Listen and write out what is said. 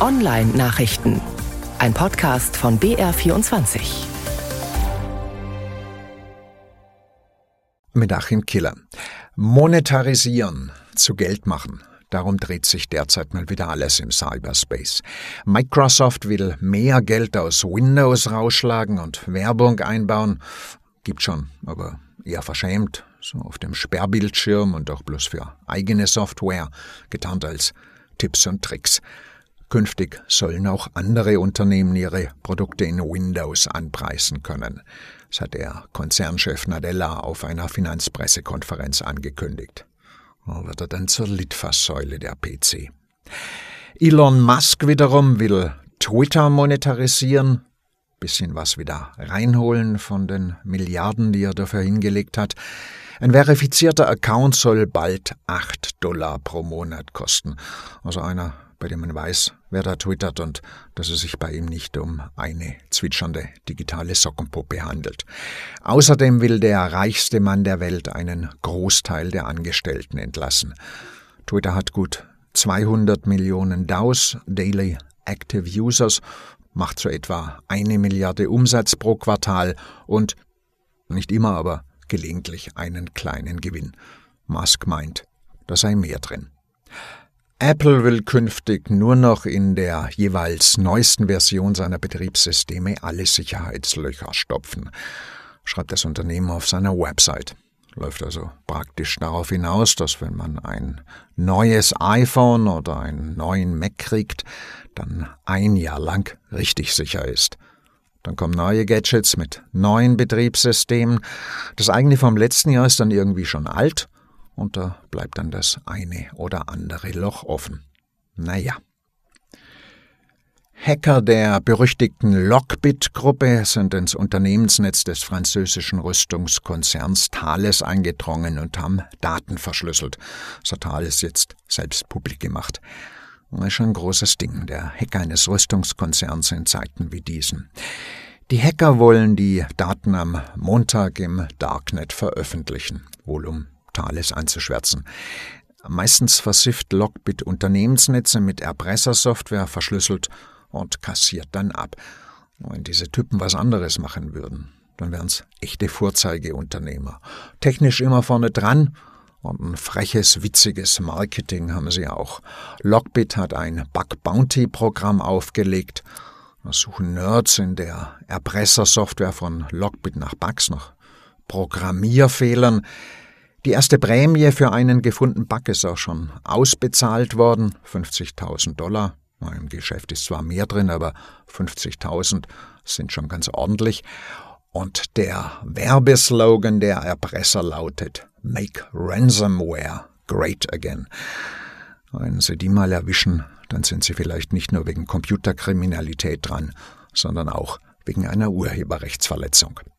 Online-Nachrichten. Ein Podcast von BR24. Mit Achim Killer. Monetarisieren, zu Geld machen. Darum dreht sich derzeit mal wieder alles im Cyberspace. Microsoft will mehr Geld aus Windows rausschlagen und Werbung einbauen. Gibt schon, aber eher verschämt, so auf dem Sperrbildschirm und auch bloß für eigene Software, getarnt als Tipps und Tricks. Künftig sollen auch andere Unternehmen ihre Produkte in Windows anpreisen können. Das hat der Konzernchef Nadella auf einer Finanzpressekonferenz angekündigt. Wird er dann zur Litfaßsäule der PC. Elon Musk wiederum will Twitter monetarisieren, bisschen was wieder reinholen von den Milliarden, die er dafür hingelegt hat. Ein verifizierter Account soll bald 8 Dollar pro Monat kosten. Also einer, bei dem man weiß, wer da twittert und dass es sich bei ihm nicht um eine zwitschernde digitale Sockenpuppe handelt. Außerdem will der reichste Mann der Welt einen Großteil der Angestellten entlassen. Twitter hat gut 200 Millionen DAOs, Daily Active Users, macht so etwa eine Milliarde Umsatz pro Quartal und nicht immer, aber gelegentlich einen kleinen Gewinn. Musk meint, da sei mehr drin. Apple will künftig nur noch in der jeweils neuesten Version seiner Betriebssysteme alle Sicherheitslöcher stopfen, schreibt das Unternehmen auf seiner Website. Läuft also praktisch darauf hinaus, dass wenn man ein neues iPhone oder einen neuen Mac kriegt, dann ein Jahr lang richtig sicher ist. Dann kommen neue Gadgets mit neuen Betriebssystemen. Das eigene vom letzten Jahr ist dann irgendwie schon alt und da bleibt dann das eine oder andere Loch offen. Naja. Hacker der berüchtigten Lockbit-Gruppe sind ins Unternehmensnetz des französischen Rüstungskonzerns Thales eingedrungen und haben Daten verschlüsselt. Hat Thales jetzt selbst publik gemacht. Das ist schon ein großes Ding, der Hacker eines Rüstungskonzerns in Zeiten wie diesen. Die Hacker wollen die Daten am Montag im Darknet veröffentlichen, wohl um Thales anzuschwärzen. Meistens versifft Lockbit Unternehmensnetze mit Erpressersoftware verschlüsselt und kassiert dann ab. Wenn diese Typen was anderes machen würden, dann wären's echte Vorzeigeunternehmer. Technisch immer vorne dran und ein freches, witziges Marketing haben sie auch. Lockbit hat ein Bug-Bounty-Programm aufgelegt. Da suchen Nerds in der Erpressersoftware von Lockbit nach Bugs, nach Programmierfehlern. Die erste Prämie für einen gefundenen Bug ist auch schon ausbezahlt worden, 50.000 Dollar. Im Geschäft ist zwar mehr drin, aber 50.000 sind schon ganz ordentlich. Und der Werbeslogan der Erpresser lautet Make Ransomware Great Again. Wenn Sie die mal erwischen, dann sind Sie vielleicht nicht nur wegen Computerkriminalität dran, sondern auch wegen einer Urheberrechtsverletzung.